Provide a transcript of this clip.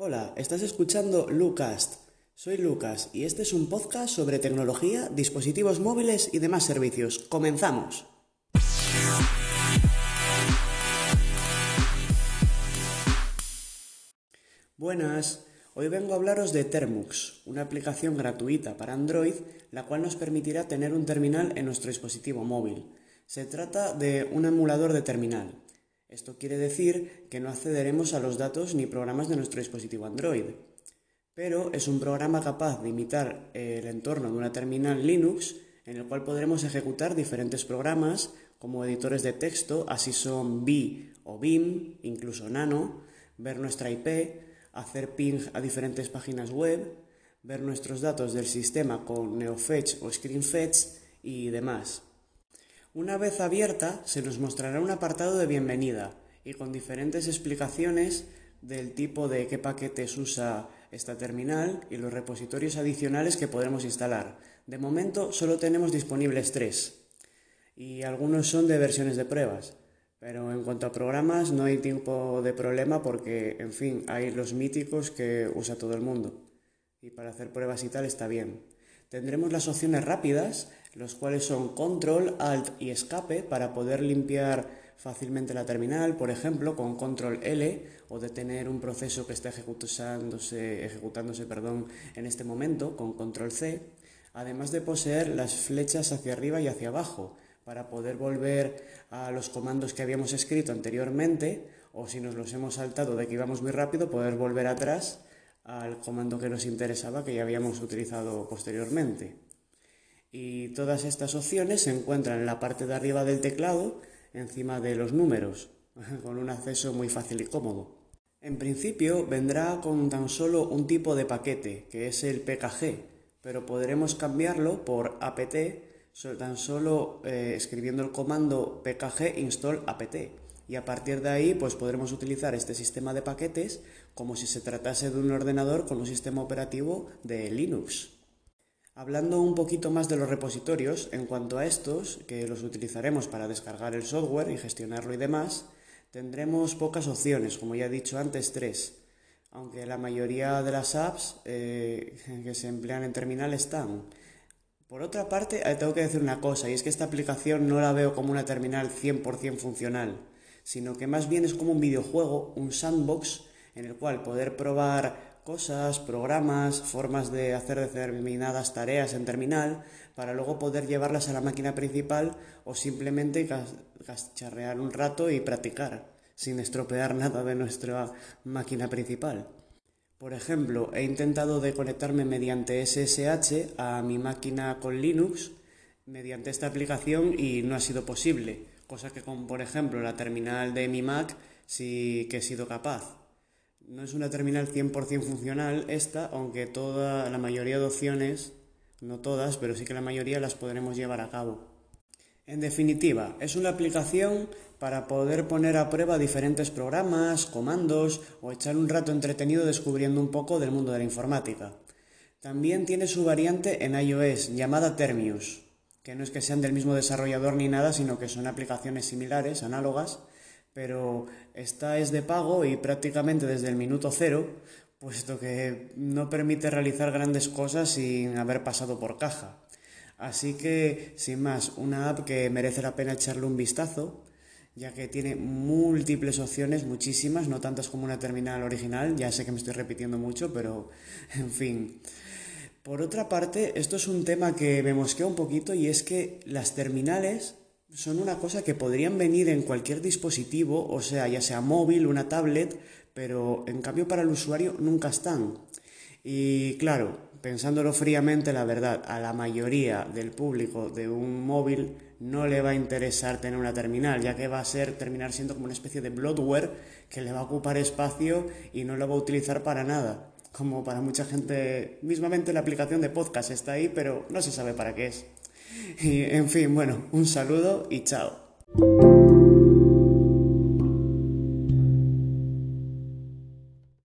Hola, estás escuchando Lucast. Soy Lucas y este es un podcast sobre tecnología, dispositivos móviles y demás servicios. ¡Comenzamos! Buenas, hoy vengo a hablaros de Termux, una aplicación gratuita para Android, la cual nos permitirá tener un terminal en nuestro dispositivo móvil. Se trata de un emulador de terminal. Esto quiere decir que no accederemos a los datos ni programas de nuestro dispositivo Android. Pero es un programa capaz de imitar el entorno de una terminal Linux en el cual podremos ejecutar diferentes programas como editores de texto, así son B o BIM, incluso Nano, ver nuestra IP, hacer ping a diferentes páginas web, ver nuestros datos del sistema con NeoFetch o ScreenFetch y demás. Una vez abierta, se nos mostrará un apartado de bienvenida y con diferentes explicaciones del tipo de qué paquetes usa esta terminal y los repositorios adicionales que podremos instalar. De momento solo tenemos disponibles tres y algunos son de versiones de pruebas. Pero en cuanto a programas no hay tiempo de problema porque, en fin, hay los míticos que usa todo el mundo. Y para hacer pruebas y tal está bien. Tendremos las opciones rápidas, los cuales son control, alt y escape para poder limpiar fácilmente la terminal, por ejemplo, con control L o detener un proceso que está ejecutándose, ejecutándose perdón, en este momento con control C, además de poseer las flechas hacia arriba y hacia abajo para poder volver a los comandos que habíamos escrito anteriormente o si nos los hemos saltado de que íbamos muy rápido, poder volver atrás al comando que nos interesaba que ya habíamos utilizado posteriormente. Y todas estas opciones se encuentran en la parte de arriba del teclado, encima de los números, con un acceso muy fácil y cómodo. En principio vendrá con tan solo un tipo de paquete, que es el PKG, pero podremos cambiarlo por apt tan solo eh, escribiendo el comando pkg install apt y a partir de ahí pues podremos utilizar este sistema de paquetes como si se tratase de un ordenador con un sistema operativo de Linux. Hablando un poquito más de los repositorios, en cuanto a estos, que los utilizaremos para descargar el software y gestionarlo y demás, tendremos pocas opciones, como ya he dicho antes, tres, aunque la mayoría de las apps eh, que se emplean en terminal están. Por otra parte, eh, tengo que decir una cosa, y es que esta aplicación no la veo como una terminal 100% funcional sino que más bien es como un videojuego, un sandbox, en el cual poder probar cosas, programas, formas de hacer determinadas tareas en terminal, para luego poder llevarlas a la máquina principal o simplemente cacharrear un rato y practicar, sin estropear nada de nuestra máquina principal. Por ejemplo, he intentado conectarme mediante SSH a mi máquina con Linux mediante esta aplicación y no ha sido posible cosa que con, por ejemplo, la terminal de mi Mac sí que he sido capaz. No es una terminal 100% funcional esta, aunque toda la mayoría de opciones, no todas, pero sí que la mayoría las podremos llevar a cabo. En definitiva, es una aplicación para poder poner a prueba diferentes programas, comandos o echar un rato entretenido descubriendo un poco del mundo de la informática. También tiene su variante en iOS llamada Termius que no es que sean del mismo desarrollador ni nada, sino que son aplicaciones similares, análogas, pero esta es de pago y prácticamente desde el minuto cero, puesto que no permite realizar grandes cosas sin haber pasado por caja. Así que, sin más, una app que merece la pena echarle un vistazo, ya que tiene múltiples opciones, muchísimas, no tantas como una terminal original, ya sé que me estoy repitiendo mucho, pero en fin. Por otra parte, esto es un tema que me mosquea un poquito y es que las terminales son una cosa que podrían venir en cualquier dispositivo, o sea, ya sea móvil, una tablet, pero en cambio para el usuario nunca están. Y claro, pensándolo fríamente, la verdad, a la mayoría del público de un móvil no le va a interesar tener una terminal, ya que va a ser terminar siendo como una especie de bloatware que le va a ocupar espacio y no lo va a utilizar para nada como para mucha gente, mismamente la aplicación de podcast está ahí, pero no se sabe para qué es. Y, en fin, bueno, un saludo y chao.